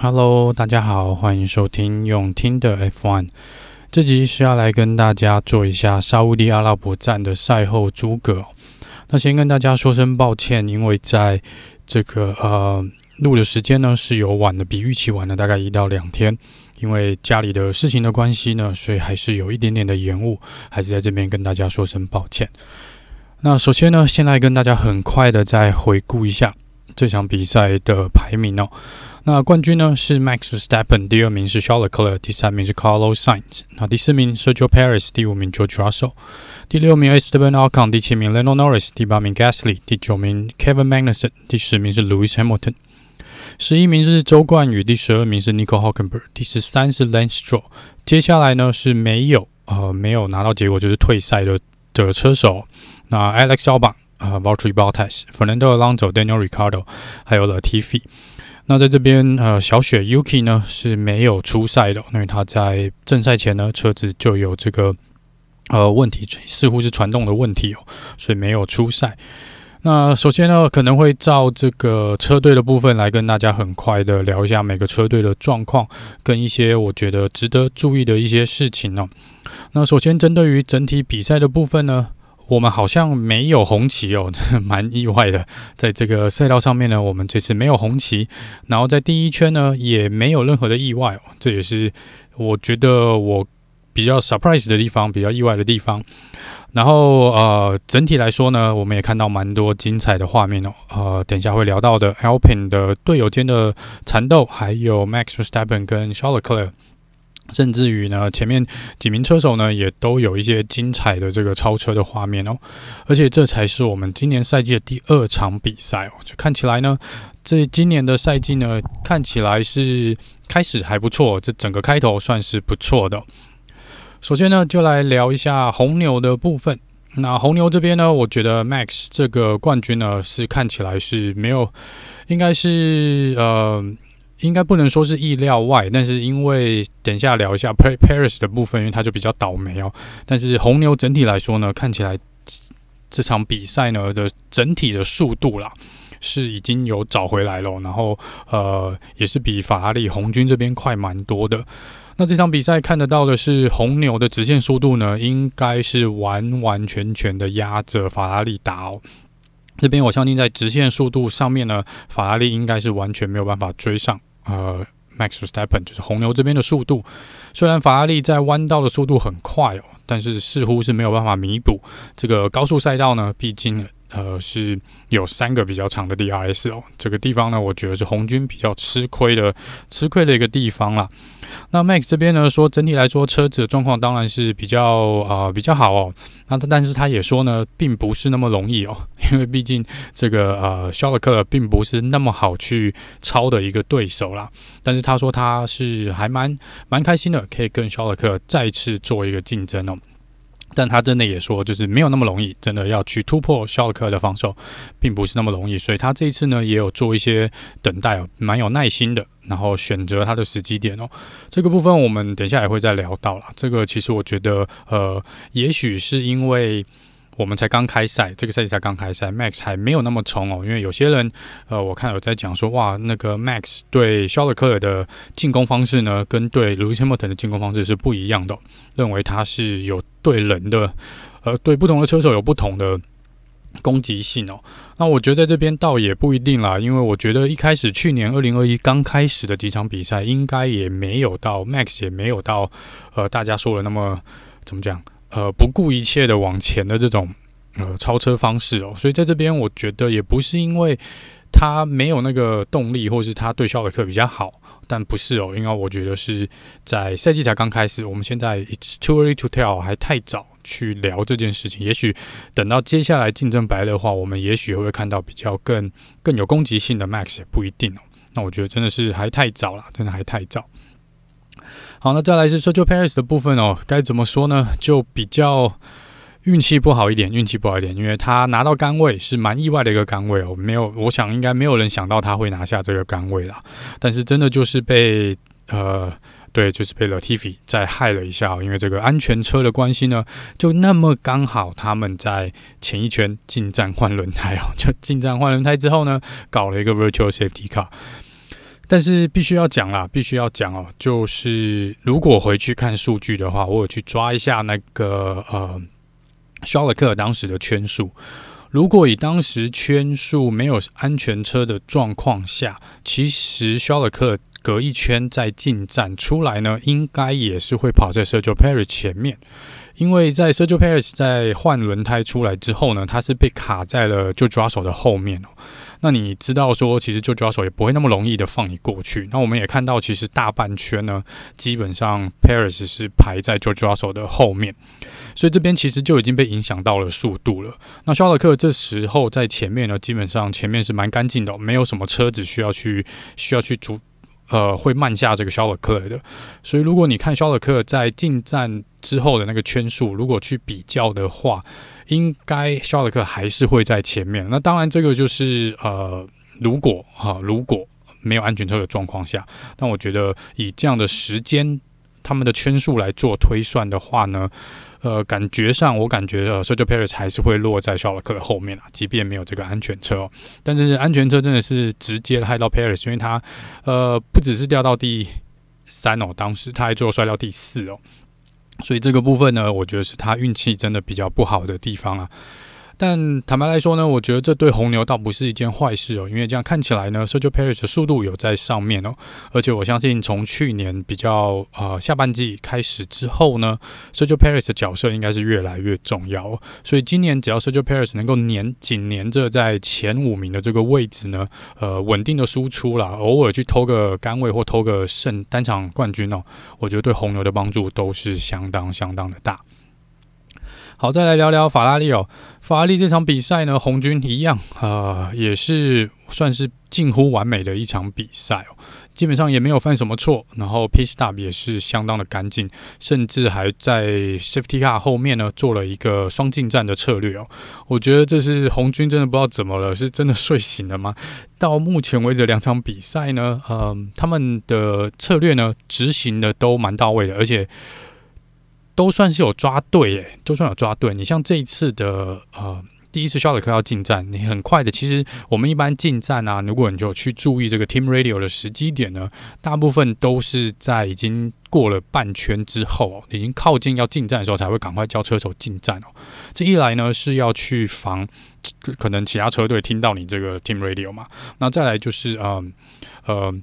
Hello，大家好，欢迎收听用听的 F1。这集是要来跟大家做一下沙乌地阿拉伯站的赛后诸葛。那先跟大家说声抱歉，因为在这个呃录的时间呢是有晚的，比预期晚了大概一到两天。因为家里的事情的关系呢，所以还是有一点点的延误，还是在这边跟大家说声抱歉。那首先呢，先来跟大家很快的再回顾一下这场比赛的排名哦。那冠军呢是 Max Verstappen，第二名是 Charles Leclerc，第三名是 Carlos Sainz，那第四名 Sergio Perez，第五名 George Russell，第六名 Esteban Ocon，第七名 Lando Norris，第八名 Gasly，第九名 Kevin Magnussen，第十名是 Lewis Hamilton，十一名是周冠宇，第十二名是 Nico Hulkenberg，第十三是 Lance Stroll。接下来呢是没有呃没有拿到结果就是退赛的的车手，那 Alex Albon 呃 Valtteri Bottas，Fernando Alonso，Daniel Ricciardo，还有 Latifi。那在这边，呃，小雪 Yuki 呢是没有出赛的，因为他在正赛前呢车子就有这个呃问题，似乎是传动的问题哦，所以没有出赛。那首先呢，可能会照这个车队的部分来跟大家很快的聊一下每个车队的状况跟一些我觉得值得注意的一些事情哦。那首先针对于整体比赛的部分呢。我们好像没有红旗哦，蛮意外的。在这个赛道上面呢，我们这次没有红旗，然后在第一圈呢也没有任何的意外哦，这也是我觉得我比较 surprise 的地方，比较意外的地方。然后呃，整体来说呢，我们也看到蛮多精彩的画面哦。呃，等一下会聊到的 Alpine 的队友间的缠斗，还有 Max Verstappen 跟 Charles Leclerc。甚至于呢，前面几名车手呢，也都有一些精彩的这个超车的画面哦。而且这才是我们今年赛季的第二场比赛哦。就看起来呢，这今年的赛季呢，看起来是开始还不错，这整个开头算是不错的。首先呢，就来聊一下红牛的部分。那红牛这边呢，我觉得 Max 这个冠军呢，是看起来是没有，应该是呃。应该不能说是意料外，但是因为等下聊一下 Perez 的部分，因为他就比较倒霉哦。但是红牛整体来说呢，看起来这场比赛呢的整体的速度啦，是已经有找回来了，然后呃也是比法拉利红军这边快蛮多的。那这场比赛看得到的是红牛的直线速度呢，应该是完完全全的压着法拉利打哦。这边我相信在直线速度上面呢，法拉利应该是完全没有办法追上。呃，Max Verstappen 就是红牛这边的速度，虽然法拉利在弯道的速度很快哦，但是似乎是没有办法弥补这个高速赛道呢，毕竟。呃，是有三个比较长的 DRS 哦，这个地方呢，我觉得是红军比较吃亏的，吃亏的一个地方啦。那 Max 这边呢，说整体来说车子的状况当然是比较呃比较好哦。那他但是他也说呢，并不是那么容易哦，因为毕竟这个呃肖尔克并不是那么好去超的一个对手啦。但是他说他是还蛮蛮开心的，可以跟肖尔克再次做一个竞争哦。但他真的也说，就是没有那么容易，真的要去突破肖克的防守，并不是那么容易。所以他这一次呢，也有做一些等待，蛮有耐心的，然后选择他的时机点哦。这个部分我们等一下也会再聊到啦。这个其实我觉得，呃，也许是因为。我们才刚开赛，这个赛季才刚开赛，Max 还没有那么冲哦。因为有些人，呃，我看有在讲说，哇，那个 Max 对肖勒克尔的进攻方式呢，跟对 Lewis Hamilton 的进攻方式是不一样的，认为他是有对人的，呃，对不同的车手有不同的攻击性哦。那我觉得在这边倒也不一定啦，因为我觉得一开始去年二零二一刚开始的几场比赛，应该也没有到 Max 也没有到，呃，大家说的那么怎么讲？呃，不顾一切的往前的这种呃超车方式哦，所以在这边我觉得也不是因为他没有那个动力，或是他对肖尔克比较好，但不是哦，因为我觉得是在赛季才刚开始，我们现在 it's too early to tell 还太早去聊这件事情。也许等到接下来竞争白热化，我们也许会看到比较更更有攻击性的 Max 也不一定哦。那我觉得真的是还太早了，真的还太早。好，那再来是 Sergio Perez 的部分哦，该怎么说呢？就比较运气不好一点，运气不好一点，因为他拿到杆位是蛮意外的一个杆位哦，没有，我想应该没有人想到他会拿下这个杆位啦。但是真的就是被呃，对，就是被 Latifi 再害了一下哦，因为这个安全车的关系呢，就那么刚好他们在前一圈进站换轮胎哦，就进站换轮胎之后呢，搞了一个 Virtual Safety Car。但是必须要讲啦，必须要讲哦，就是如果回去看数据的话，我有去抓一下那个呃，肖勒克当时的圈数。如果以当时圈数没有安全车的状况下，其实肖勒克隔一圈再进站出来呢，应该也是会跑在 Sergio Perry 前面。因为在 Sergio Perez 在换轮胎出来之后呢，他是被卡在了 George Russell 的后面哦。那你知道说，其实 George Russell 也不会那么容易的放你过去。那我们也看到，其实大半圈呢，基本上 Perez 是排在 George Russell 的后面，所以这边其实就已经被影响到了速度了。那肖勒克这时候在前面呢，基本上前面是蛮干净的，没有什么车子需要去需要去阻。呃，会慢下这个肖勒克的，所以如果你看肖勒克在进站之后的那个圈数，如果去比较的话，应该肖勒克还是会在前面。那当然，这个就是呃，如果哈、如果没有安全车的状况下，但我觉得以这样的时间，他们的圈数来做推算的话呢。呃，感觉上我感觉呃，Sergio Perez 还是会落在肖勒克的后面啊，即便没有这个安全车哦。但是安全车真的是直接害到 Paris，因为他呃不只是掉到第三哦，当时他还最后摔到第四哦。所以这个部分呢，我觉得是他运气真的比较不好的地方啊。但坦白来说呢，我觉得这对红牛倒不是一件坏事哦，因为这样看起来呢，Sergio Perez 的速度有在上面哦，而且我相信从去年比较呃下半季开始之后呢，Sergio Perez 的角色应该是越来越重要，所以今年只要 Sergio Perez 能够年紧黏着在前五名的这个位置呢，呃，稳定的输出啦，偶尔去偷个杆位或偷个胜单场冠军哦，我觉得对红牛的帮助都是相当相当的大。好，再来聊聊法拉利哦。法拉利这场比赛呢，红军一样，呃，也是算是近乎完美的一场比赛哦。基本上也没有犯什么错，然后 p i s t o p 也是相当的干净，甚至还在 safety car 后面呢做了一个双进站的策略哦。我觉得这是红军真的不知道怎么了，是真的睡醒了吗？到目前为止两场比赛呢，嗯、呃，他们的策略呢执行的都蛮到位的，而且。都算是有抓对耶，都算有抓对。你像这一次的呃，第一次肖勒克要进站，你很快的。其实我们一般进站啊，如果你就去注意这个 Team Radio 的时机点呢，大部分都是在已经过了半圈之后哦，已经靠近要进站的时候，才会赶快叫车手进站哦。这一来呢，是要去防可能其他车队听到你这个 Team Radio 嘛。那再来就是嗯呃。呃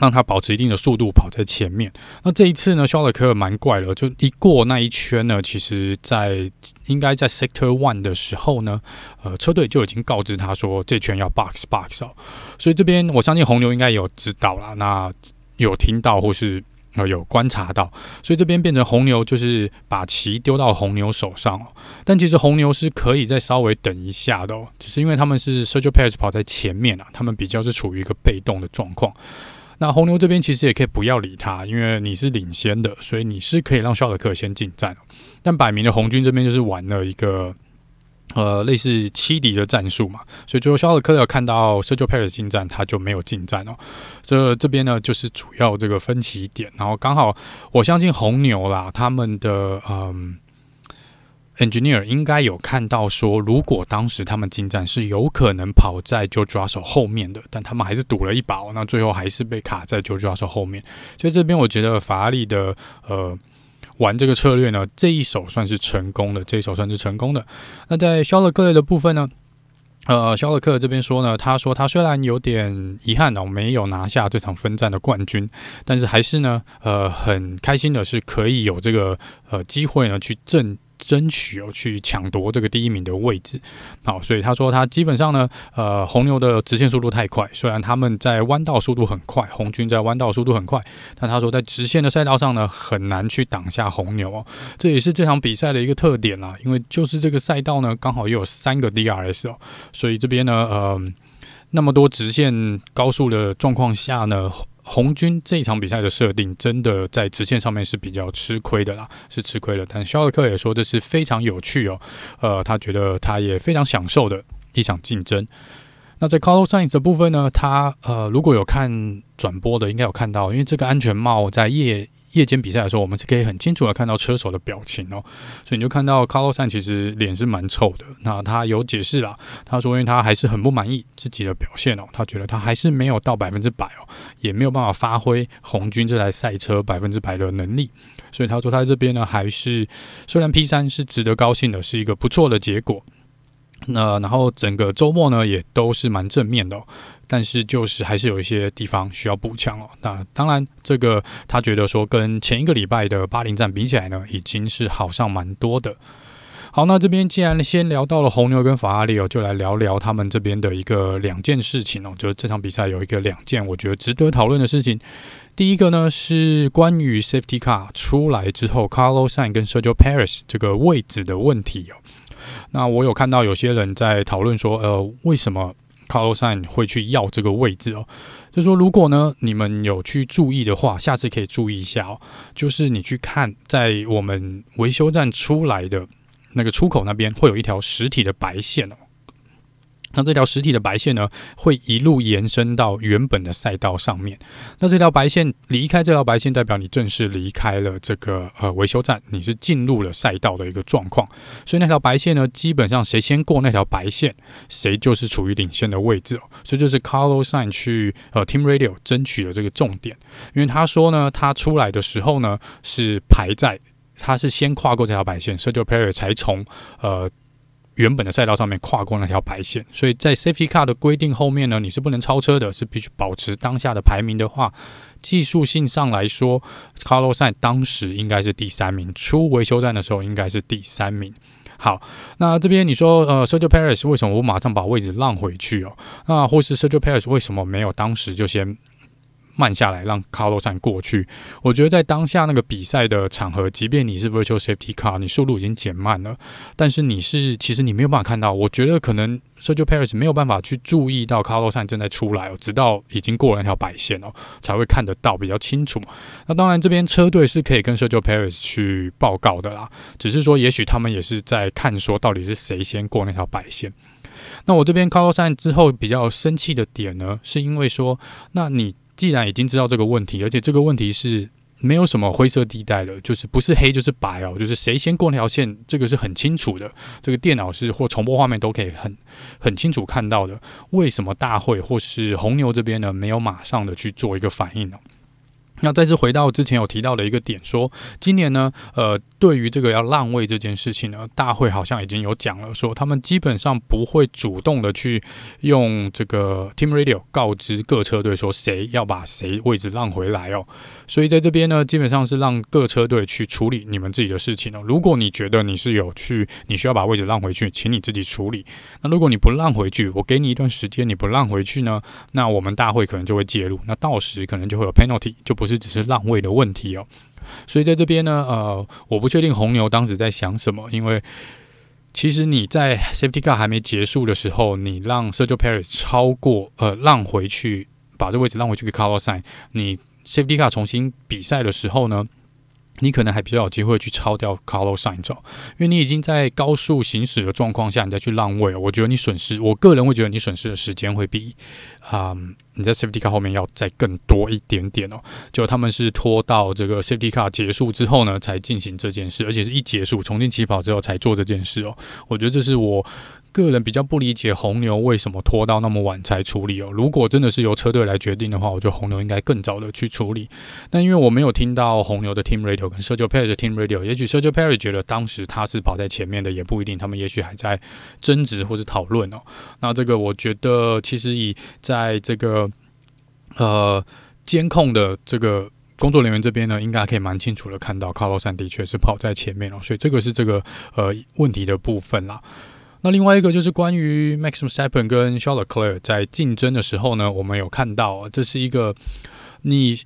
让他保持一定的速度跑在前面。那这一次呢，肖勒克蛮怪了，就一过那一圈呢，其实在应该在 Sector One 的时候呢，呃，车队就已经告知他说这圈要 box box 哦。所以这边我相信红牛应该有知道了，那有听到或是呃有观察到，所以这边变成红牛就是把旗丢到红牛手上哦。但其实红牛是可以再稍微等一下的哦，只是因为他们是 Sergio Perez 跑在前面啊，他们比较是处于一个被动的状况。那红牛这边其实也可以不要理他，因为你是领先的，所以你是可以让肖德克先进站。但摆明的红军这边就是玩了一个呃类似欺敌的战术嘛，所以最后肖德克要看到 Sergio Perez 进站，他就没有进站哦。这这边呢就是主要这个分歧点，然后刚好我相信红牛啦，他们的嗯。Engineer 应该有看到说，如果当时他们进站是有可能跑在 JoJo 手后面的，但他们还是赌了一把哦，那最后还是被卡在 JoJo 手后面。所以这边我觉得法拉利的呃玩这个策略呢，这一手算是成功的，这一手算是成功的。那在肖勒克的部分呢，呃，肖勒克这边说呢，他说他虽然有点遗憾哦，没有拿下这场分站的冠军，但是还是呢，呃，很开心的是可以有这个呃机会呢去挣。争取哦，去抢夺这个第一名的位置。好，所以他说他基本上呢，呃，红牛的直线速度太快，虽然他们在弯道速度很快，红军在弯道速度很快，但他说在直线的赛道上呢，很难去挡下红牛哦。这也是这场比赛的一个特点啦，因为就是这个赛道呢，刚好又有三个 DRS 哦，所以这边呢，呃，那么多直线高速的状况下呢。红军这一场比赛的设定，真的在直线上面是比较吃亏的啦，是吃亏的。但肖尔克也说这是非常有趣哦，呃，他觉得他也非常享受的一场竞争。那在 Carlos Sainz 的部分呢，他呃如果有看转播的，应该有看到，因为这个安全帽在夜夜间比赛的时候，我们是可以很清楚的看到车手的表情哦，所以你就看到 Carlos Sainz 其实脸是蛮臭的。那他有解释啦，他说因为他还是很不满意自己的表现哦，他觉得他还是没有到百分之百哦，也没有办法发挥红军这台赛车百分之百的能力，所以他说他在这边呢还是虽然 P 三是值得高兴的，是一个不错的结果。那然后整个周末呢，也都是蛮正面的，但是就是还是有一些地方需要补强哦。那当然，这个他觉得说跟前一个礼拜的巴林站比起来呢，已经是好上蛮多的。好，那这边既然先聊到了红牛跟法拉利哦，就来聊聊他们这边的一个两件事情哦。就是这场比赛有一个两件我觉得值得讨论的事情。第一个呢是关于 Safety Car 出来之后，Carlos Sainz 跟 Sergio Perez 这个位置的问题哦。那我有看到有些人在讨论说，呃，为什么 Carlos s i n 会去要这个位置哦？就说，如果呢你们有去注意的话，下次可以注意一下哦。就是你去看，在我们维修站出来的那个出口那边，会有一条实体的白线哦。那这条实体的白线呢，会一路延伸到原本的赛道上面。那这条白线离开这条白线，代表你正式离开了这个呃维修站，你是进入了赛道的一个状况。所以那条白线呢，基本上谁先过那条白线，谁就是处于领先的位置哦。所以就是 Carlos Sain 去呃 Team Radio 争取的这个重点，因为他说呢，他出来的时候呢是排在，他是先跨过这条白线，Sergio Perez 才从呃。原本的赛道上面跨过那条白线，所以在 Safety Car 的规定后面呢，你是不能超车的，是必须保持当下的排名的话，技术性上来说，Carlos Sain 当时应该是第三名，出维修站的时候应该是第三名。好，那这边你说，呃，Sergio Perez 为什么我马上把位置让回去哦？那或是 Sergio Perez 为什么没有当时就先？慢下来，让 Carlos Sainz 过去。我觉得在当下那个比赛的场合，即便你是 Virtual Safety Car，你速度已经减慢了，但是你是其实你没有办法看到。我觉得可能 Sergio Paris 没有办法去注意到 Carlos Sainz 正在出来哦，直到已经过了那条白线哦，才会看得到比较清楚。那当然，这边车队是可以跟 Sergio Paris 去报告的啦，只是说也许他们也是在看说到底是谁先过那条白线。那我这边 Carlos s n 之后比较生气的点呢，是因为说，那你。既然已经知道这个问题，而且这个问题是没有什么灰色地带的，就是不是黑就是白哦，就是谁先过那条线，这个是很清楚的，这个电脑是或重播画面都可以很很清楚看到的。为什么大会或是红牛这边呢，没有马上的去做一个反应呢？那再次回到之前有提到的一个点，说今年呢，呃，对于这个要让位这件事情呢，大会好像已经有讲了，说他们基本上不会主动的去用这个 Team Radio 告知各车队说谁要把谁位置让回来哦。所以在这边呢，基本上是让各车队去处理你们自己的事情哦。如果你觉得你是有去，你需要把位置让回去，请你自己处理。那如果你不让回去，我给你一段时间，你不让回去呢，那我们大会可能就会介入，那到时可能就会有 penalty，就不是。这只是让位的问题哦，所以在这边呢，呃，我不确定红牛当时在想什么，因为其实你在 Safety Car 还没结束的时候，你让 Sergio Perez 超过，呃，让回去，把这位置让回去给 Carlos s i n 你 Safety Car 重新比赛的时候呢，你可能还比较有机会去超掉 Carlos Sainz，因为你已经在高速行驶的状况下，你再去让位，我觉得你损失，我个人会觉得你损失的时间会比，嗯，你在 Safety Car 后面要再更多一点点哦。就他们是拖到这个 Safety Car 结束之后呢，才进行这件事，而且是一结束重新起跑之后才做这件事哦。我觉得这是我。个人比较不理解红牛为什么拖到那么晚才处理哦。如果真的是由车队来决定的话，我觉得红牛应该更早的去处理。但因为我没有听到红牛的 Team Radio 跟 Sergio Perez 的 Team Radio，也许 Sergio Perez 觉得当时他是跑在前面的，也不一定。他们也许还在争执或是讨论哦。那这个我觉得其实以在这个呃监控的这个工作人员这边呢，应该可以蛮清楚的看到 Carlos Sainz 的确是跑在前面哦。所以这个是这个呃问题的部分啦。那另外一个就是关于 Max Verstappen 跟 Charles Leclerc 在竞争的时候呢，我们有看到，这是一个你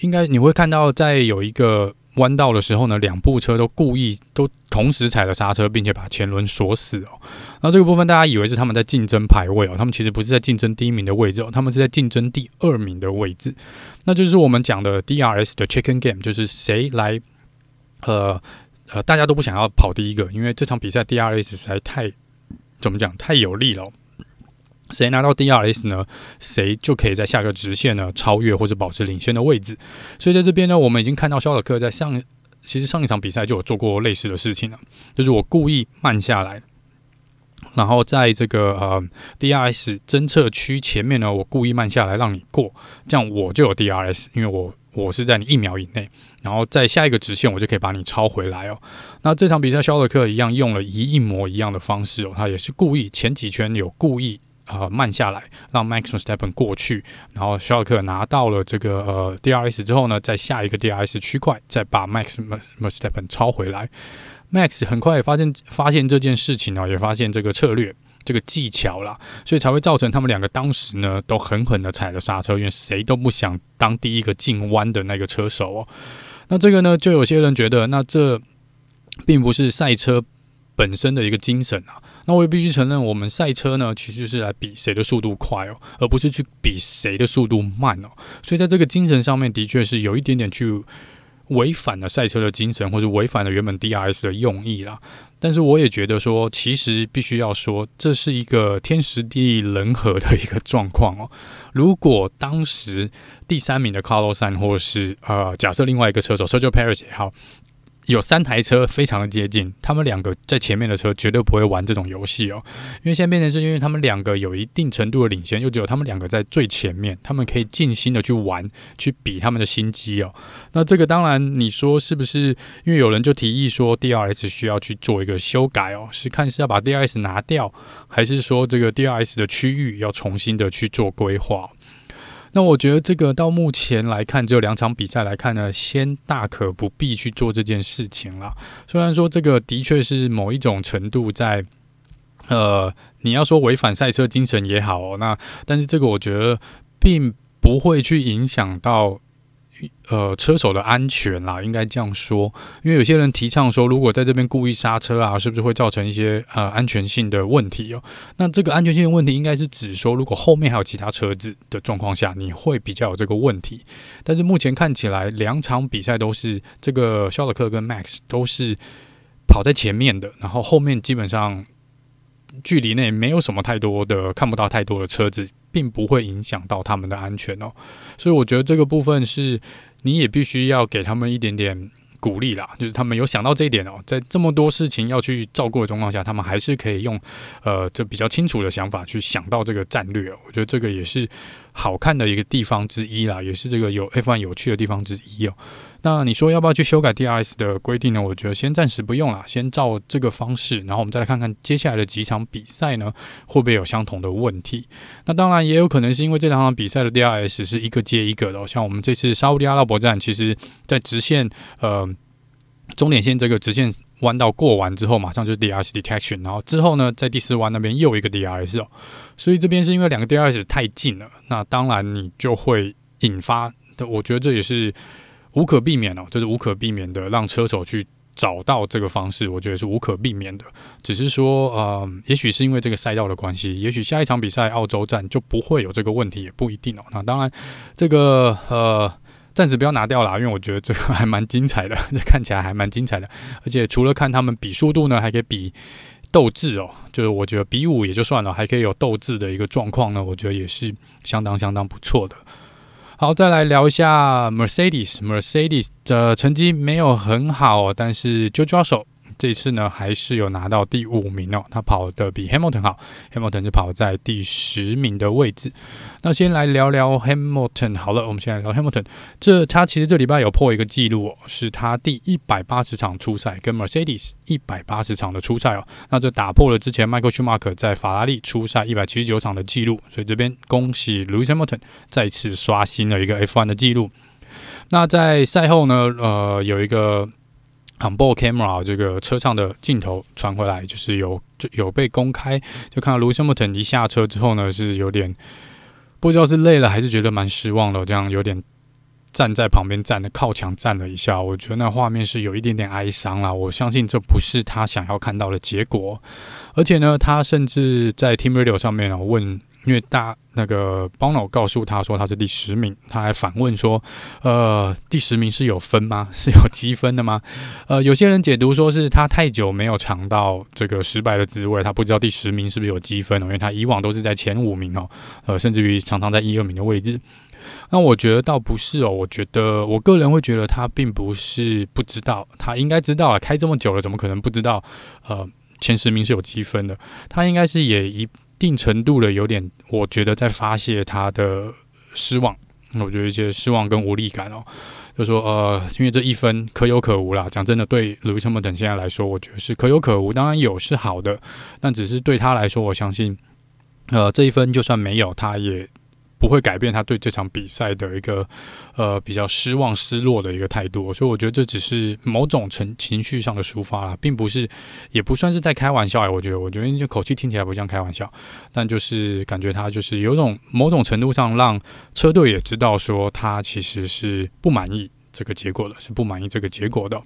应该你会看到，在有一个弯道的时候呢，两部车都故意都同时踩了刹车，并且把前轮锁死哦。那这个部分大家以为是他们在竞争排位哦，他们其实不是在竞争第一名的位置哦，他们是在竞争第二名的位置。那就是我们讲的 DRS 的 Chicken Game，就是谁来呃呃，大家都不想要跑第一个，因为这场比赛 DRS 实在太。怎么讲？太有利了。谁拿到 DRS 呢？谁就可以在下个直线呢超越或者保持领先的位置。所以在这边呢，我们已经看到肖尔克在上，其实上一场比赛就有做过类似的事情了，就是我故意慢下来，然后在这个呃 DRS 侦测区前面呢，我故意慢下来让你过，这样我就有 DRS，因为我我是在你一秒以内，然后在下一个直线我就可以把你超回来哦。那这场比赛肖尔克一样用了一一模一样的方式哦，他也是故意前几圈有故意。呃，慢下来，让 Max Verstappen 过去，然后肖尔克拿到了这个呃 DRS 之后呢，在下一个 DRS 区块再把 Max Verstappen 超回来。Max 很快也发现发现这件事情呢，也发现这个策略这个技巧啦，所以才会造成他们两个当时呢都狠狠的踩了刹车，因为谁都不想当第一个进弯的那个车手哦。那这个呢，就有些人觉得，那这并不是赛车本身的一个精神啊。那我也必须承认，我们赛车呢，其实是来比谁的速度快哦，而不是去比谁的速度慢哦。所以在这个精神上面，的确是有一点点去违反了赛车的精神，或者违反了原本 DRS 的用意啦。但是我也觉得说，其实必须要说，这是一个天时地利人和的一个状况哦。如果当时第三名的 Carlos San，或是呃，假设另外一个车手 Sergio Perez 也好。有三台车非常的接近，他们两个在前面的车绝对不会玩这种游戏哦，因为现在变成是因为他们两个有一定程度的领先，又只有他们两个在最前面，他们可以尽心的去玩，去比他们的心机哦。那这个当然你说是不是？因为有人就提议说 DRS 需要去做一个修改哦，是看是要把 DRS 拿掉，还是说这个 DRS 的区域要重新的去做规划？那我觉得这个到目前来看，只有两场比赛来看呢，先大可不必去做这件事情了。虽然说这个的确是某一种程度在，呃，你要说违反赛车精神也好，那但是这个我觉得并不会去影响到。呃，车手的安全啦，应该这样说，因为有些人提倡说，如果在这边故意刹车啊，是不是会造成一些呃安全性的问题哦？那这个安全性的问题，应该是指说，如果后面还有其他车子的状况下，你会比较有这个问题。但是目前看起来，两场比赛都是这个肖尔克跟 Max 都是跑在前面的，然后后面基本上距离内没有什么太多的看不到太多的车子。并不会影响到他们的安全哦，所以我觉得这个部分是你也必须要给他们一点点鼓励啦，就是他们有想到这一点哦，在这么多事情要去照顾的状况下，他们还是可以用呃这比较清楚的想法去想到这个战略哦，我觉得这个也是好看的一个地方之一啦，也是这个有 F1 有趣的地方之一哦。那你说要不要去修改 DRS 的规定呢？我觉得先暂时不用了，先照这个方式，然后我们再来看看接下来的几场比赛呢，会不会有相同的问题？那当然也有可能是因为这两场比赛的 DRS 是一个接一个的，像我们这次沙乌地阿拉伯站，其实在直线呃终点线这个直线弯道过完之后，马上就是 DRS detection，然后之后呢，在第四弯那边又一个 DRS 哦，所以这边是因为两个 DRS 太近了，那当然你就会引发的，我觉得这也是。无可避免哦，这是无可避免的，让车手去找到这个方式，我觉得是无可避免的。只是说，呃，也许是因为这个赛道的关系，也许下一场比赛澳洲站就不会有这个问题，也不一定哦。那当然，这个呃，暂时不要拿掉啦，因为我觉得这个还蛮精彩的，这看起来还蛮精彩的。而且除了看他们比速度呢，还可以比斗志哦，就是我觉得比武也就算了，还可以有斗志的一个状况呢，我觉得也是相当相当不错的。好，再来聊一下 Mercedes。Mercedes 的成绩没有很好，但是 Jojo 手这次呢，还是有拿到第五名哦。他跑得比 Hamilton 好，Hamilton 就跑在第十名的位置。那先来聊聊 Hamilton。好了，我们先来聊 Hamilton。这他其实这礼拜有破一个记录哦，是他第一百八十场出赛，跟 Mercedes 一百八十场的出赛哦。那这打破了之前 Michael Schumacher 在法拉利出赛一百七十九场的记录，所以这边恭喜 Lewis Hamilton 再次刷新了一个 F1 的记录。那在赛后呢，呃，有一个。Camera 这个车上的镜头传回来，就是有就有被公开，就看到 Lewis Hamilton 一下车之后呢，是有点不知道是累了还是觉得蛮失望的，这样有点站在旁边站的靠墙站了一下，我觉得那画面是有一点点哀伤啦。我相信这不是他想要看到的结果，而且呢，他甚至在 Team Radio 上面呢问因为大那个 Bono 告诉他说他是第十名，他还反问说：“呃，第十名是有分吗？是有积分的吗？”呃，有些人解读说是他太久没有尝到这个失败的滋味，他不知道第十名是不是有积分哦，因为他以往都是在前五名哦，呃，甚至于常常在一二名的位置。那我觉得倒不是哦，我觉得我个人会觉得他并不是不知道，他应该知道啊，开这么久了，怎么可能不知道？呃，前十名是有积分的，他应该是也一定程度的有点，我觉得在发泄他的失望，我觉得一些失望跟无力感哦，就说呃，因为这一分可有可无啦。讲真的，对 Lewis Hamilton 现在来说，我觉得是可有可无，当然有是好的，但只是对他来说，我相信，呃，这一分就算没有，他也。不会改变他对这场比赛的一个呃比较失望、失落的一个态度，所以我觉得这只是某种情情绪上的抒发啦，并不是，也不算是在开玩笑哎。我觉得，我觉得这口气听起来不像开玩笑，但就是感觉他就是有种某种程度上让车队也知道说他其实是不满意。这个结果了，是不满意这个结果的。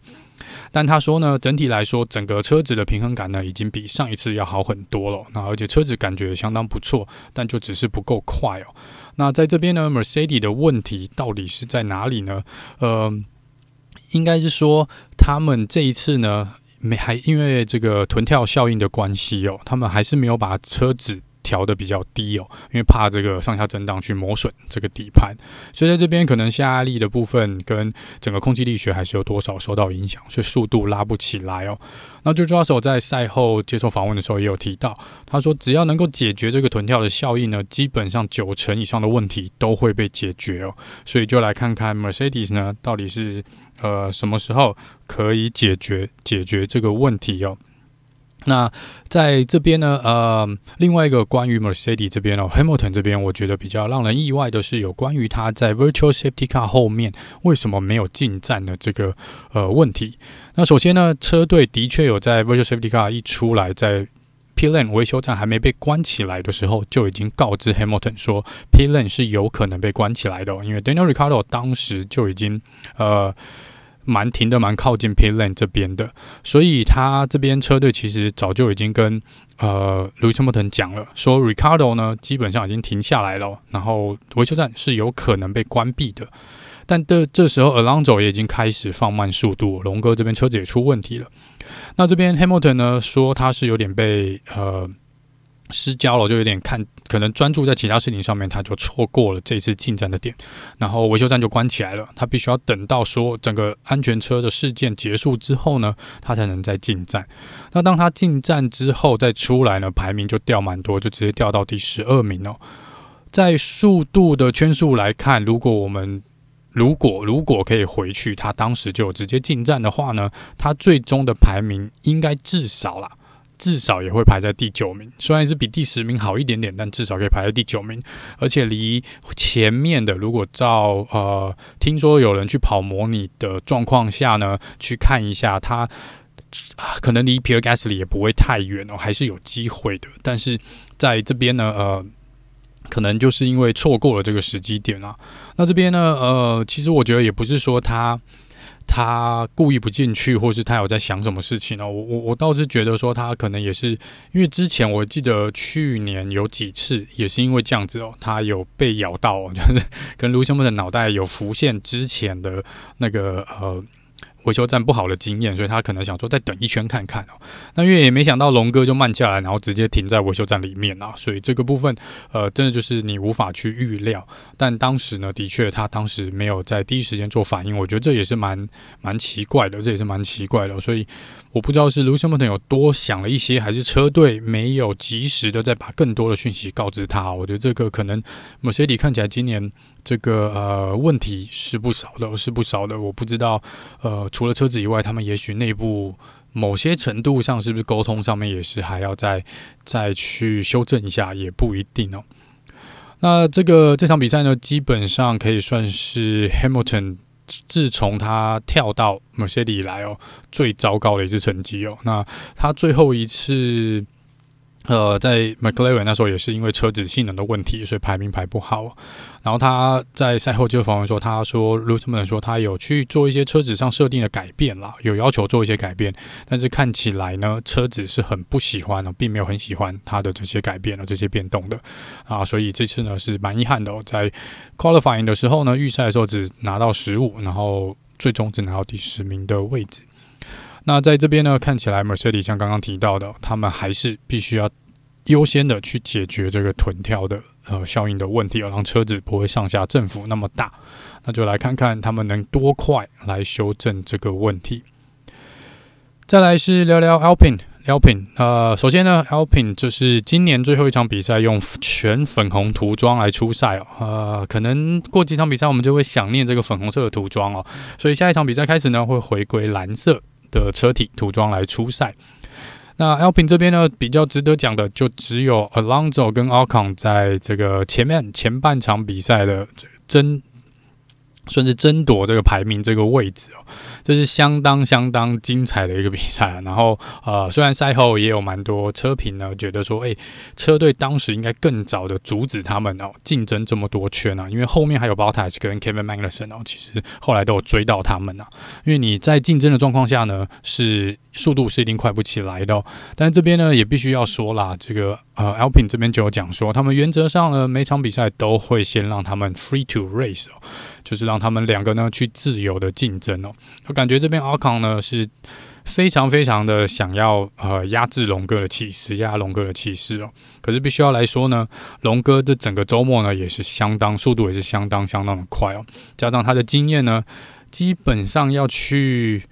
但他说呢，整体来说，整个车子的平衡感呢，已经比上一次要好很多了。那而且车子感觉相当不错，但就只是不够快哦。那在这边呢，Mercedes 的问题到底是在哪里呢？呃，应该是说他们这一次呢，没还因为这个臀跳效应的关系哦，他们还是没有把车子。调的比较低哦，因为怕这个上下震荡去磨损这个底盘，所以在这边可能下压力的部分跟整个空气力学还是有多少受到影响，所以速度拉不起来哦。那 George Russell 在赛后接受访问的时候也有提到，他说只要能够解决这个臀跳的效应呢，基本上九成以上的问题都会被解决哦。所以就来看看 Mercedes 呢，到底是呃什么时候可以解决解决这个问题哦。那在这边呢，呃，另外一个关于 Mercedes 这边哦，Hamilton 这边，我觉得比较让人意外的是，有关于他在 Virtual Safety Car 后面为什么没有进站的这个呃问题。那首先呢，车队的确有在 Virtual Safety Car 一出来，在 Pit Lane 维修站还没被关起来的时候，就已经告知 Hamilton 说 Pit Lane 是有可能被关起来的，因为 Daniel Ricciardo 当时就已经呃。蛮停的蛮靠近 pit lane 这边的，所以他这边车队其实早就已经跟呃 Lewis Hamilton 讲了，说 Ricardo 呢基本上已经停下来了，然后维修站是有可能被关闭的。但这这时候 Alonso 也已经开始放慢速度，龙哥这边车子也出问题了。那这边 Hamilton 呢说他是有点被呃。失焦了，就有点看，可能专注在其他事情上面，他就错过了这次进站的点，然后维修站就关起来了。他必须要等到说整个安全车的事件结束之后呢，他才能再进站。那当他进站之后再出来呢，排名就掉蛮多，就直接掉到第十二名哦。在速度的圈数来看，如果我们如果如果可以回去，他当时就直接进站的话呢，他最终的排名应该至少啦。至少也会排在第九名，虽然是比第十名好一点点，但至少可以排在第九名，而且离前面的，如果照呃听说有人去跑模拟的状况下呢，去看一下他，可能离皮尔加斯利也不会太远哦，还是有机会的。但是在这边呢，呃，可能就是因为错过了这个时机点啊。那这边呢，呃，其实我觉得也不是说他。他故意不进去，或是他有在想什么事情呢？我我我倒是觉得说他可能也是因为之前我记得去年有几次也是因为这样子哦，他有被咬到，就是跟卢修木的脑袋有浮现之前的那个呃。维修站不好的经验，所以他可能想说再等一圈看看哦。那因为也没想到龙哥就慢下来，然后直接停在维修站里面啊，所以这个部分呃，真的就是你无法去预料。但当时呢，的确他当时没有在第一时间做反应，我觉得这也是蛮蛮奇怪的，这也是蛮奇怪的。所以我不知道是卢森堡有多想了一些，还是车队没有及时的再把更多的讯息告知他。我觉得这个可能某些点看起来今年。这个呃问题是不少的，是不少的。我不知道，呃，除了车子以外，他们也许内部某些程度上是不是沟通上面也是还要再再去修正一下，也不一定哦。那这个这场比赛呢，基本上可以算是 Hamilton 自从他跳到 Mercedes 以来哦最糟糕的一次成绩哦。那他最后一次。呃，在 McLaren 那时候也是因为车子性能的问题，所以排名排不好。然后他在赛后就访问说，他说 Lewis Hamilton 说他有去做一些车子上设定的改变啦，有要求做一些改变，但是看起来呢，车子是很不喜欢的，并没有很喜欢他的这些改变了这些变动的啊，所以这次呢是蛮遗憾的哦，在 Qualifying 的时候呢，预赛的时候只拿到十五，然后最终只拿到第十名的位置。那在这边呢，看起来 Mercedes 像刚刚提到的，他们还是必须要优先的去解决这个臀跳的呃效应的问题，让车子不会上下振幅那么大。那就来看看他们能多快来修正这个问题。再来是聊聊 Alpine。Alpin，呃，首先呢，Alpin 就是今年最后一场比赛用全粉红涂装来出赛哦，呃，可能过几场比赛我们就会想念这个粉红色的涂装哦，所以下一场比赛开始呢，会回归蓝色。的车体涂装来出赛，那 Alpine 这边呢，比较值得讲的就只有 Alonso 跟 Alcon 在这个前面前半场比赛的争。算是争夺这个排名这个位置哦，这是相当相当精彩的一个比赛。然后呃，虽然赛后也有蛮多车评呢，觉得说，诶，车队当时应该更早的阻止他们哦，竞争这么多圈啊，因为后面还有 Bottas 跟 Kevin Magnussen 哦，其实后来都有追到他们啊。因为你在竞争的状况下呢，是速度是一定快不起来的。但这边呢，也必须要说啦，这个呃，Alpine 这边就有讲说，他们原则上呢，每场比赛都会先让他们 free to race 哦。就是让他们两个呢去自由的竞争哦，感觉这边奥康呢是非常非常的想要呃压制龙哥的气势，压龙哥的气势哦。可是必须要来说呢，龙哥这整个周末呢也是相当速度也是相当相当的快哦，加上他的经验呢，基本上要去。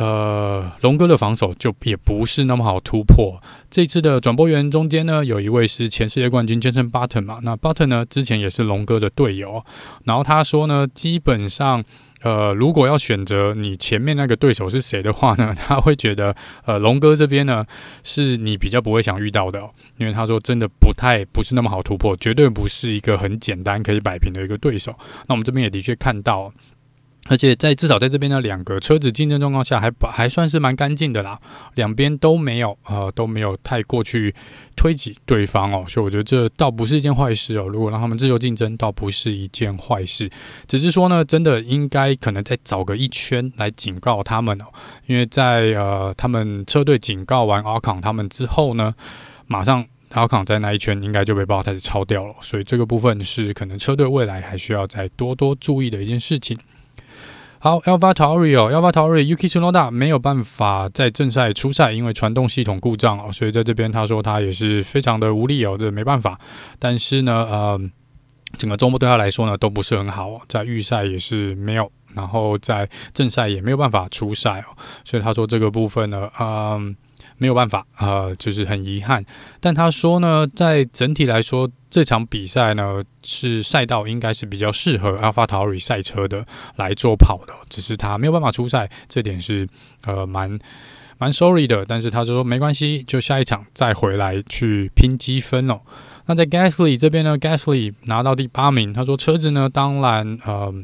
呃，龙哥的防守就也不是那么好突破。这次的转播员中间呢，有一位是前世界冠军 Jenson Button 嘛，那 Button 呢之前也是龙哥的队友。然后他说呢，基本上，呃，如果要选择你前面那个对手是谁的话呢，他会觉得，呃，龙哥这边呢是你比较不会想遇到的，因为他说真的不太不是那么好突破，绝对不是一个很简单可以摆平的一个对手。那我们这边也的确看到。而且在至少在这边的，两个车子竞争状况下还还算是蛮干净的啦，两边都没有呃都没有太过去推挤对方哦，所以我觉得这倒不是一件坏事哦。如果让他们自由竞争，倒不是一件坏事，只是说呢，真的应该可能再找个一圈来警告他们哦，因为在呃他们车队警告完阿康他们之后呢，马上阿康在那一圈应该就被爆胎超掉了，所以这个部分是可能车队未来还需要再多多注意的一件事情。好，AlphaTauri 哦，AlphaTauri，Yuki Tsunoda 没有办法在正赛出赛，因为传动系统故障哦，所以在这边他说他也是非常的无力哦，这没办法。但是呢，呃，整个周末对他来说呢都不是很好，在预赛也是没有，然后在正赛也没有办法出赛哦，所以他说这个部分呢，嗯、没有办法，呃，就是很遗憾。但他说呢，在整体来说，这场比赛呢是赛道应该是比较适合 AlphaTauri 赛车的来做跑的，只是他没有办法出赛，这点是呃蛮蛮 sorry 的。但是他说没关系，就下一场再回来去拼积分哦。那在 Gasly 这边呢，Gasly 拿到第八名，他说车子呢当然呃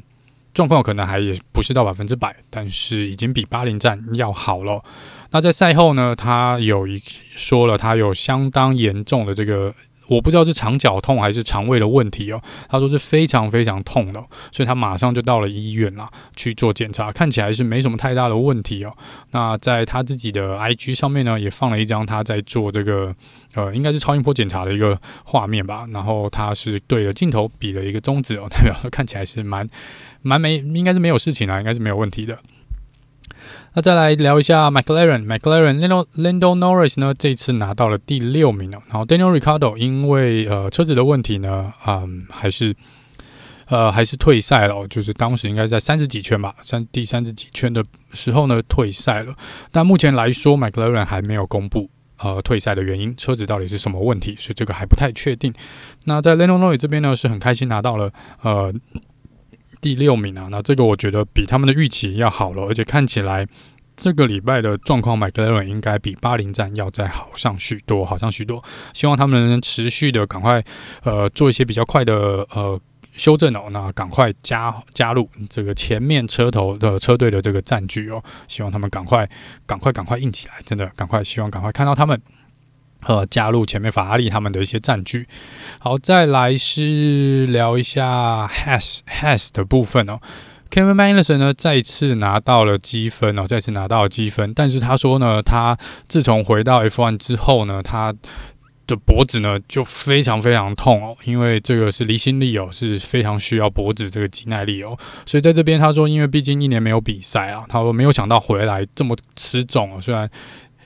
状况可能还也不是到百分之百，但是已经比巴林站要好了。那在赛后呢，他有一说了，他有相当严重的这个，我不知道是肠绞痛还是肠胃的问题哦。他说是非常非常痛的，所以他马上就到了医院啦，去做检查，看起来是没什么太大的问题哦。那在他自己的 IG 上面呢，也放了一张他在做这个呃，应该是超音波检查的一个画面吧。然后他是对着镜头比了一个中指哦，代表看起来是蛮蛮没，应该是没有事情啊，应该是没有问题的。那再来聊一下 McLaren，McLaren Lando Lando Norris 呢，这次拿到了第六名哦。然后 Daniel Ricciardo 因为呃车子的问题呢，嗯，还是呃还是退赛了，就是当时应该在三十几圈吧，三第三十几圈的时候呢退赛了。但目前来说，McLaren 还没有公布呃退赛的原因，车子到底是什么问题，所以这个还不太确定。那在 Lando Norris 这边呢，是很开心拿到了呃。第六名啊，那这个我觉得比他们的预期要好了，而且看起来这个礼拜的状况，McLaren 应该比巴林站要再好上许多，好上许多。希望他们能持续的赶快呃做一些比较快的呃修正哦，那赶快加加入这个前面车头的车队的这个占据哦，希望他们赶快赶快赶快硬起来，真的赶快希望赶快看到他们。呃加入前面法拉利他们的一些占据。好，再来是聊一下 Has Has 的部分哦。Kevin Magnussen 呢再次拿到了积分哦，再次拿到了积分，但是他说呢，他自从回到 F1 之后呢，他的脖子呢就非常非常痛哦，因为这个是离心力哦，是非常需要脖子这个肌耐力哦，所以在这边他说，因为毕竟一年没有比赛啊，他说没有想到回来这么吃重哦，虽然。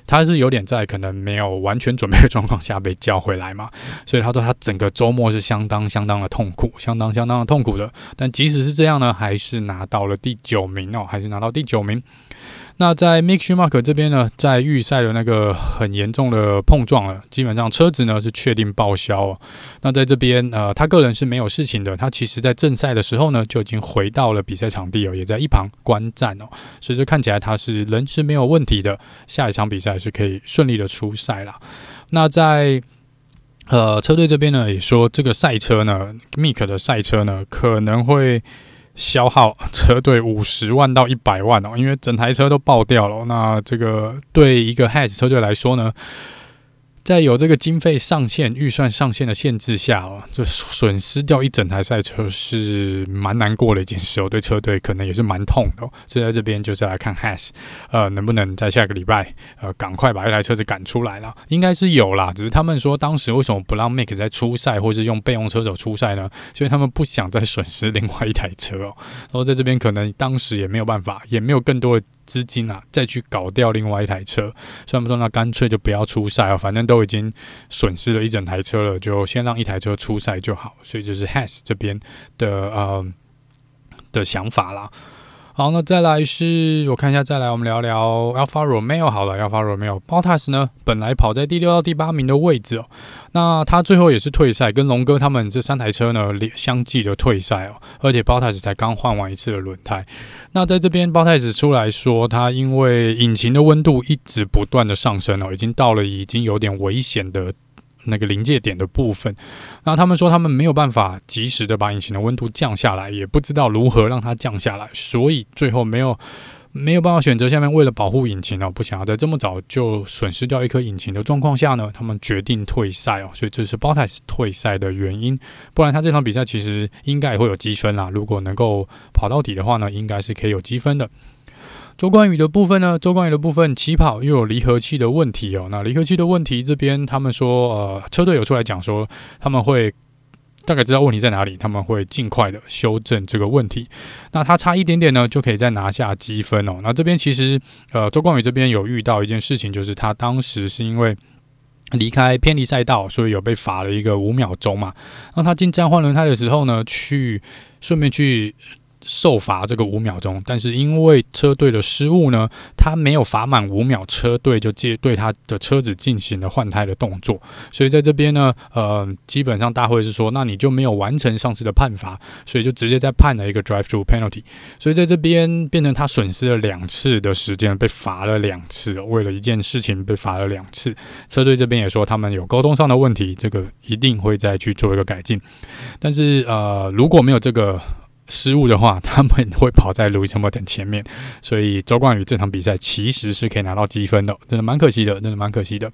他是有点在可能没有完全准备的状况下被叫回来嘛，所以他说他整个周末是相当相当的痛苦，相当相当的痛苦的。但即使是这样呢，还是拿到了第九名哦，还是拿到第九名。那在 Mick Schumacher 这边呢，在预赛的那个很严重的碰撞了，基本上车子呢是确定报销哦。那在这边呃，他个人是没有事情的，他其实在正赛的时候呢就已经回到了比赛场地哦，也在一旁观战哦，所以这看起来他是人是没有问题的，下一场比赛是可以顺利的出赛了。那在呃车队这边呢，也说这个赛车呢，Mick 的赛车呢可能会。消耗车队五十万到一百万哦，因为整台车都爆掉了。那这个对一个 Haas 车队来说呢，在有这个经费上限、预算上限的限制下哦，就损失掉一整台赛车是蛮难过的一件事哦，对车队可能也是蛮痛的。所以在这边就是来看 Has，呃，能不能在下个礼拜呃赶快把一台车子赶出来了？应该是有啦，只是他们说当时为什么不让 Mick 在初赛，或是用备用车手初赛呢？所以他们不想再损失另外一台车哦。然后在这边可能当时也没有办法，也没有更多的。资金啊，再去搞掉另外一台车，所以说那干脆就不要出赛哦，反正都我已经损失了一整台车了，就先让一台车出赛就好。所以就是 Has 这边的呃的想法啦。好，那再来是我看一下，再来我们聊聊 Alpha Romeo 好了 Alpha Romeo Bottas 呢，本来跑在第六到第八名的位置哦，那他最后也是退赛，跟龙哥他们这三台车呢相继的退赛哦，而且 Bottas 才刚换完一次的轮胎。那在这边 Bottas 出来说，他因为引擎的温度一直不断的上升哦，已经到了已经有点危险的。那个临界点的部分，那他们说他们没有办法及时的把引擎的温度降下来，也不知道如何让它降下来，所以最后没有没有办法选择。下面为了保护引擎呢，不想要在这么早就损失掉一颗引擎的状况下呢，他们决定退赛哦。所以这是 Bottas 退赛的原因，不然他这场比赛其实应该也会有积分啦。如果能够跑到底的话呢，应该是可以有积分的。周冠宇的部分呢？周冠宇的部分起跑又有离合器的问题哦。那离合器的问题这边，他们说，呃，车队有出来讲说，他们会大概知道问题在哪里，他们会尽快的修正这个问题。那他差一点点呢，就可以再拿下积分哦。那这边其实，呃，周冠宇这边有遇到一件事情，就是他当时是因为离开偏离赛道，所以有被罚了一个五秒钟嘛。那他进站换轮胎的时候呢，去顺便去。受罚这个五秒钟，但是因为车队的失误呢，他没有罚满五秒，车队就接对他的车子进行了换胎的动作，所以在这边呢，呃，基本上大会是说，那你就没有完成上次的判罚，所以就直接再判了一个 drive-through penalty，所以在这边变成他损失了两次的时间，被罚了两次，为了一件事情被罚了两次，车队这边也说他们有沟通上的问题，这个一定会再去做一个改进，但是呃，如果没有这个。失误的话，他们会跑在 Lewis Hamilton 前面，所以周冠宇这场比赛其实是可以拿到积分的，真的蛮可惜的，真的蛮可惜的。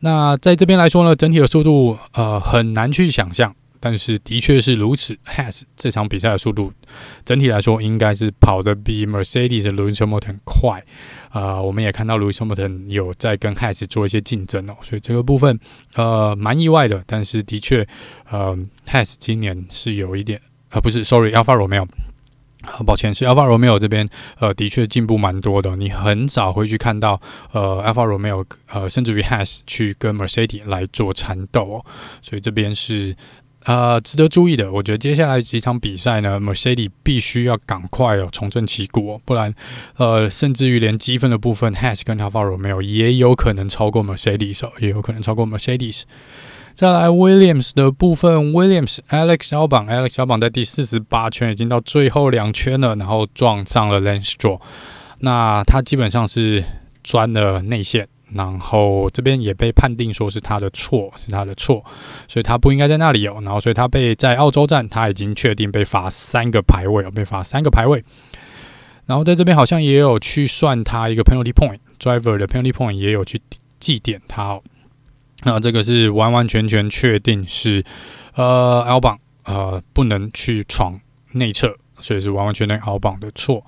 那在这边来说呢，整体的速度呃很难去想象，但是的确是如此。Has 这场比赛的速度整体来说应该是跑得比 Mercedes 的 Lewis Hamilton 快，呃，我们也看到 Lewis Hamilton 有在跟 Has 做一些竞争哦，所以这个部分呃蛮意外的，但是的确呃 Has 今年是有一点。啊，不是，sorry，Alfa Romeo，抱歉，是 Alfa Romeo 这边，呃，的确进步蛮多的。你很少会去看到，呃，Alfa Romeo，呃，甚至于 Has 去跟 Mercedes 来做缠斗哦。所以这边是呃值得注意的。我觉得接下来几场比赛呢，Mercedes 必须要赶快哦重振旗鼓哦，不然，呃，甚至于连积分的部分，Has 跟 Alfa Romeo 也有可能超过 Mercedes 哦，也有可能超过 Mercedes。再来 Williams 的部分，Williams Alex Albon，Alex Albon 在第四十八圈已经到最后两圈了，然后撞上了 Lance Stroll，那他基本上是钻了内线，然后这边也被判定说是他的错，是他的错，所以他不应该在那里哦，然后所以他被在澳洲站他已经确定被罚三个排位哦，被罚三个排位，然后在这边好像也有去算他一个 penalty point，driver 的 penalty point 也有去记点他哦。那这个是完完全全确定是呃 L 榜呃不能去闯内侧，所以是完完全全 L 榜的错。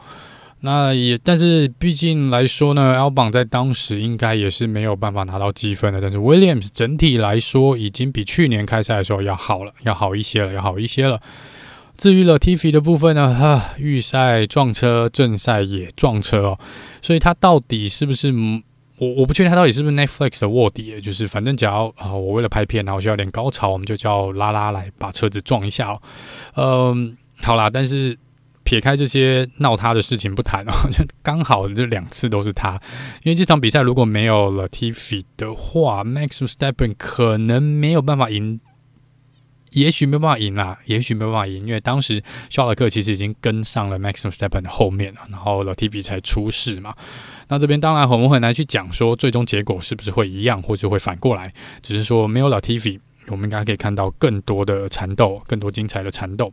那也，但是毕竟来说呢，L 榜在当时应该也是没有办法拿到积分的。但是 Williams 整体来说已经比去年开赛的时候要好了，要好一些了，要好一些了。至于 Latifi 的部分呢，哈，预赛撞车，正赛也撞车哦，所以他到底是不是我我不确定他到底是不是 Netflix 的卧底，就是反正只要啊，我为了拍片，然后需要点高潮，我们就叫拉拉来把车子撞一下哦。嗯，好啦，但是。撇开这些闹他的事情不谈哦，就刚好这两次都是他，因为这场比赛如果没有了 Tiff 的话，Max s t e p p e n 可能没有办法赢，也许没办法赢啦，也许没办法赢，因为当时肖尔克其实已经跟上了 Max Verstappen 的后面了，然后 Latifi 才出事嘛。那这边当然我们很难去讲说最终结果是不是会一样，或者会反过来，只是说没有 Latifi，我们应该可以看到更多的缠斗，更多精彩的缠斗。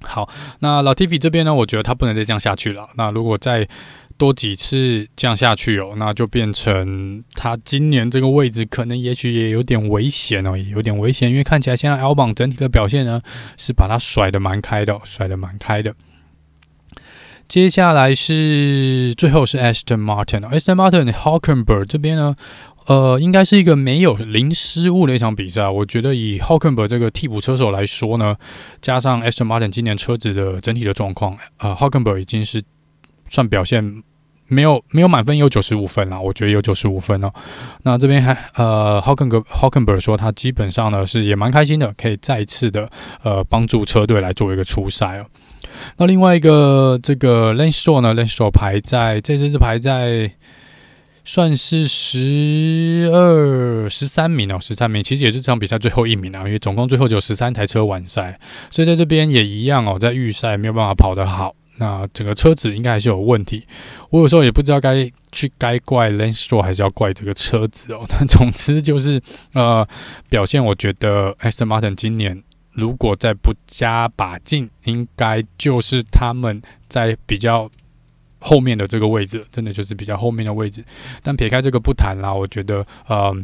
好，那老 Latifi 这边呢，我觉得他不能再这样下去了。那如果在多几次这样下去哦，那就变成他今年这个位置可能也许也有点危险哦，也有点危险，因为看起来现在 L 榜整体的表现呢是把他甩得蛮开的哦，甩得蛮开的。接下来是最后是 Aston Martin，Aston Martin Hulkenberg 这边呢。呃，应该是一个没有零失误的一场比赛。我觉得以 Hulkenberg 这个替补车手来说呢，加上 Aston Martin 今年车子的整体的状况，呃，Hulkenberg 已经是算表现没有没有满分，有九十五分了。我觉得有九十五分哦。那这边还呃，Hulkenberg Hulkenberg 说他基本上呢是也蛮开心的，可以再次的呃帮助车队来做一个初赛哦。那另外一个这个 Lance Stroll 呢，Lance Stroll 排在这次是排在。算是十二、十三名哦，十三名其实也是这场比赛最后一名啊，因为总共最后只有十三台车完赛，所以在这边也一样哦，在预赛没有办法跑得好，那整个车子应该还是有问题。我有时候也不知道该去该怪 l a n s t r o 还是要怪这个车子哦。但总之就是呃，表现我觉得 Aston Martin 今年如果再不加把劲，应该就是他们在比较。后面的这个位置，真的就是比较后面的位置。但撇开这个不谈啦，我觉得，呃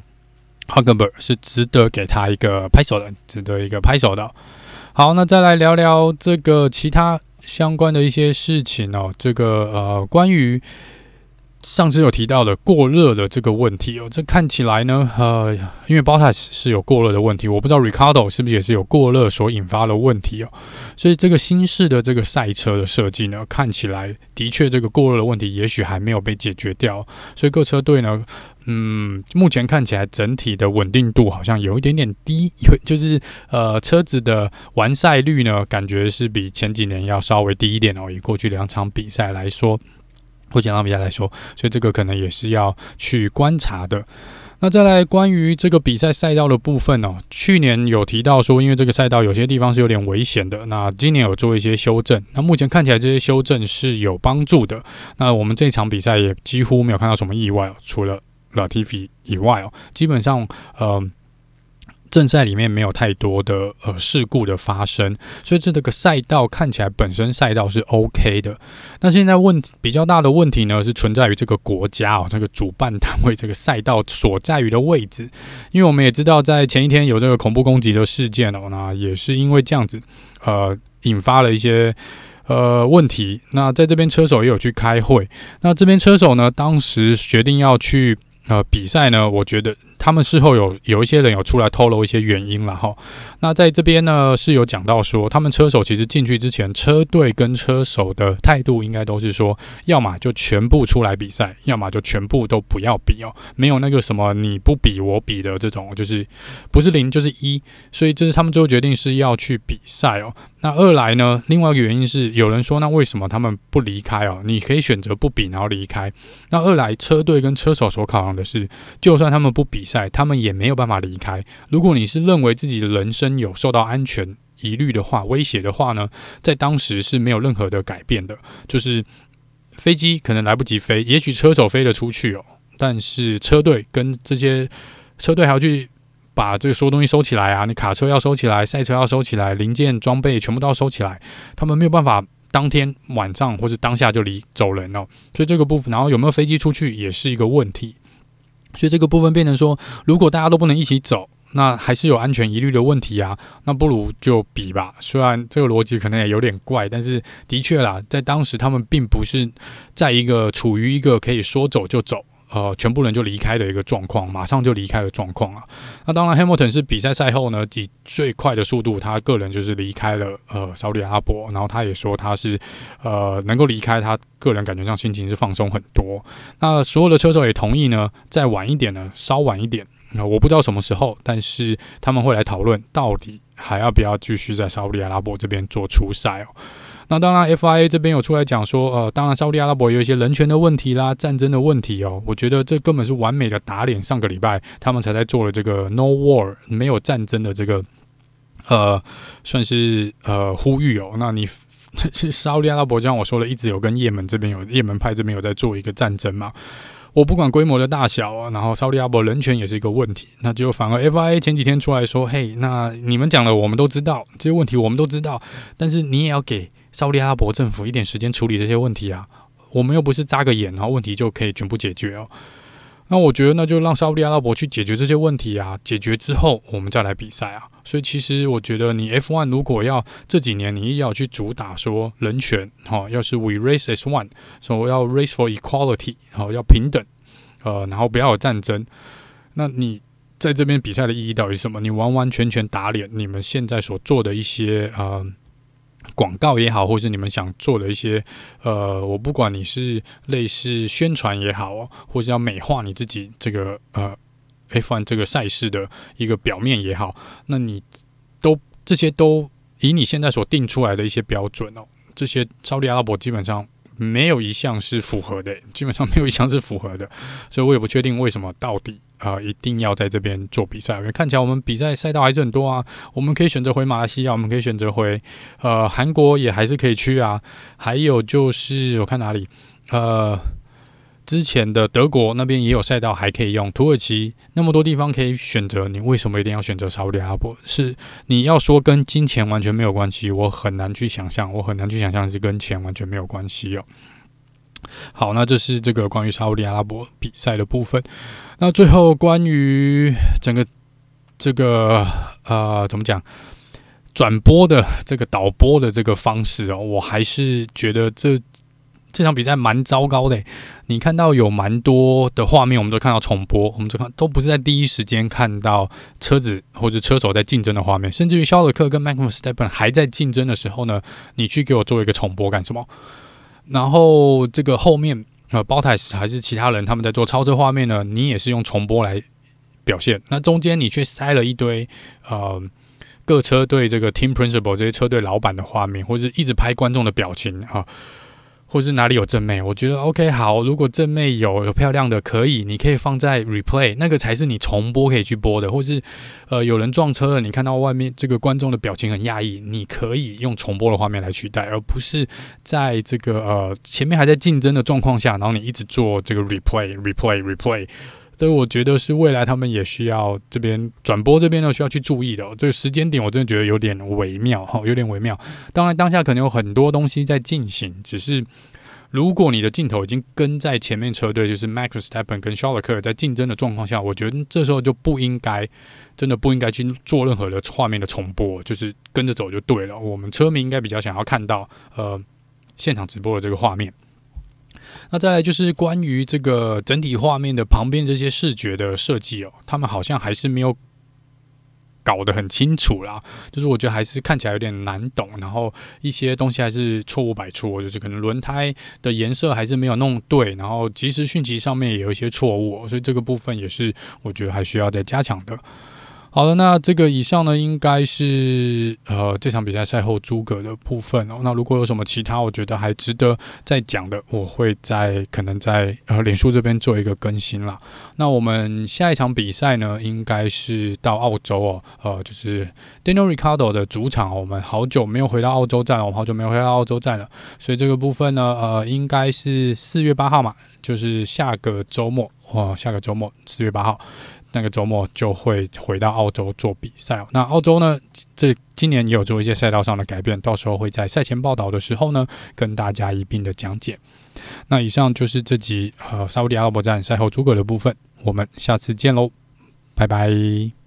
，Hulkenberg 是值得给他一个拍手的，值得一个拍手的。好，那再来聊聊这个其他相关的一些事情哦。这个呃，关于。上次有提到的过热的这个问题哦，这看起来呢，呃，因为 Bottas 是有过热的问题，我不知道 Ricardo 是不是也是有过热所引发的问题哦，所以这个新式的这个赛车的设计呢，看起来的确这个过热的问题也许还没有被解决掉，所以各车队呢，嗯，目前看起来整体的稳定度好像有一点点低，有就是呃车子的完赛率呢，感觉是比前几年要稍微低一点哦，以过去两场比赛来说。或简场比赛来说，所以这个可能也是要去观察的。那再来关于这个比赛赛道的部分哦，去年有提到说，因为这个赛道有些地方是有点危险的，那今年有做一些修正。那目前看起来这些修正是有帮助的。那我们这场比赛也几乎没有看到什么意外哦，除了 Latifi 以外哦，基本上呃。正赛里面没有太多的呃事故的发生，所以这个赛道看起来本身赛道是 OK 的。那现在问比较大的问题呢，是存在于这个国家哦，这个主办单位这个赛道所在于的位置。因为我们也知道，在前一天有这个恐怖攻击的事件哦，那也是因为这样子，呃，引发了一些呃问题。那在这边车手也有去开会，那这边车手呢，当时决定要去呃比赛呢，我觉得。他们事后有有一些人有出来透露一些原因了哈。那在这边呢是有讲到说，他们车手其实进去之前，车队跟车手的态度应该都是说，要么就全部出来比赛，要么就全部都不要比哦，没有那个什么你不比我比的这种，就是不是零就是一。所以这是他们最后决定是要去比赛哦。那二来呢，另外一个原因是有人说，那为什么他们不离开哦？你可以选择不比，然后离开。那二来，车队跟车手所考量的是，就算他们不比赛。在他们也没有办法离开。如果你是认为自己的人身有受到安全疑虑的话、威胁的话呢，在当时是没有任何的改变的。就是飞机可能来不及飞，也许车手飞得出去哦，但是车队跟这些车队还要去把这个所有东西收起来啊，你卡车要收起来，赛车要收起来，零件装备全部都要收起来。他们没有办法当天晚上或者当下就离走人哦，所以这个部分，然后有没有飞机出去也是一个问题。所以这个部分变成说，如果大家都不能一起走，那还是有安全疑虑的问题啊。那不如就比吧。虽然这个逻辑可能也有点怪，但是的确啦，在当时他们并不是在一个处于一个可以说走就走。呃，全部人就离开的一个状况，马上就离开的状况啊。那当然，Hamilton 是比赛赛后呢，以最快的速度，他个人就是离开了呃沙乌地阿拉伯。然后他也说他是呃能够离开，他个人感觉上心情是放松很多。那所有的车手也同意呢，再晚一点呢，稍晚一点，那我不知道什么时候，但是他们会来讨论到底还要不要继续在沙乌地阿拉伯这边做出赛哦。那当然，FIA 这边有出来讲说，呃，当然，沙乌地阿拉伯有一些人权的问题啦，战争的问题哦。我觉得这根本是完美的打脸。上个礼拜他们才在做了这个 “No War” 没有战争的这个，呃，算是呃呼吁哦。那你这是沙乌地阿拉伯，就像我说了，一直有跟也门这边有也门派这边有在做一个战争嘛。我不管规模的大小啊，然后沙乌地阿拉伯人权也是一个问题。那就反而 FIA 前几天出来说，嘿，那你们讲的我们都知道，这些问题我们都知道，但是你也要给。沙乌地阿拉伯政府一点时间处理这些问题啊，我们又不是扎个眼，然后问题就可以全部解决哦。那我觉得那就让沙乌地阿拉伯去解决这些问题啊，解决之后我们再来比赛啊。所以其实我觉得你 F1 如果要这几年你一定要去主打说人权，哈，要是 We Race as One，说要 Race for Equality，好，要平等，呃，然后不要有战争，那你在这边比赛的意义到底是什么？你完完全全打脸你们现在所做的一些呃。广告也好，或是你们想做的一些，呃，我不管你是类似宣传也好，或是要美化你自己这个呃 F1 这个赛事的一个表面也好，那你都这些都以你现在所定出来的一些标准哦，这些超力阿拉伯基本上。没有一项是符合的，基本上没有一项是符合的，所以我也不确定为什么到底、呃、一定要在这边做比赛。因为看起来我们比赛赛道还是很多啊，我们可以选择回马来西亚，我们可以选择回呃韩国，也还是可以去啊。还有就是我看哪里呃。之前的德国那边也有赛道还可以用，土耳其那么多地方可以选择，你为什么一定要选择沙乌地阿拉伯？是你要说跟金钱完全没有关系，我很难去想象，我很难去想象是跟钱完全没有关系哦。好，那这是这个关于沙乌地阿拉伯比赛的部分。那最后关于整个这个呃怎么讲转播的这个导播的这个方式哦，我还是觉得这。这场比赛蛮糟糕的，你看到有蛮多的画面，我们都看到重播，我们都看都不是在第一时间看到车子或者车手在竞争的画面，甚至于肖勒克跟 Max Verstappen 还在竞争的时候呢，你去给我做一个重播干什么？然后这个后面呃包台还是其他人他们在做超车画面呢，你也是用重播来表现，那中间你却塞了一堆呃各车队这个 Team Principal 这些车队老板的画面，或者一直拍观众的表情啊。或是哪里有正妹，我觉得 OK 好。如果正妹有有漂亮的，可以，你可以放在 replay，那个才是你重播可以去播的。或是呃有人撞车了，你看到外面这个观众的表情很讶异，你可以用重播的画面来取代，而不是在这个呃前面还在竞争的状况下，然后你一直做这个 replay replay replay。这个我觉得是未来他们也需要这边转播这边呢需要去注意的，这个时间点我真的觉得有点微妙哈，有点微妙。当然当下可能有很多东西在进行，只是如果你的镜头已经跟在前面车队，就是 Max Verstappen 跟 s h a r l e r c l e r 在竞争的状况下，我觉得这时候就不应该，真的不应该去做任何的画面的重播，就是跟着走就对了。我们车迷应该比较想要看到呃现场直播的这个画面。那再来就是关于这个整体画面的旁边这些视觉的设计哦，他们好像还是没有搞得很清楚啦。就是我觉得还是看起来有点难懂，然后一些东西还是错误百出，就是可能轮胎的颜色还是没有弄对，然后即时讯息上面也有一些错误，所以这个部分也是我觉得还需要再加强的。好的，那这个以上呢，应该是呃这场比赛赛后诸葛的部分哦。那如果有什么其他我觉得还值得再讲的，我会在可能在呃脸书这边做一个更新啦。那我们下一场比赛呢，应该是到澳洲哦，呃，就是 Daniel Ricardo 的主场。我们好久没有回到澳洲站了，我们好久没有回到澳洲站了，所以这个部分呢，呃，应该是四月八号嘛，就是下个周末哦，下个周末四月八号。那个周末就会回到澳洲做比赛。那澳洲呢，这今年也有做一些赛道上的改变，到时候会在赛前报道的时候呢，跟大家一并的讲解。那以上就是这集呃沙乌地阿拉伯站赛后诸葛的部分，我们下次见喽，拜拜。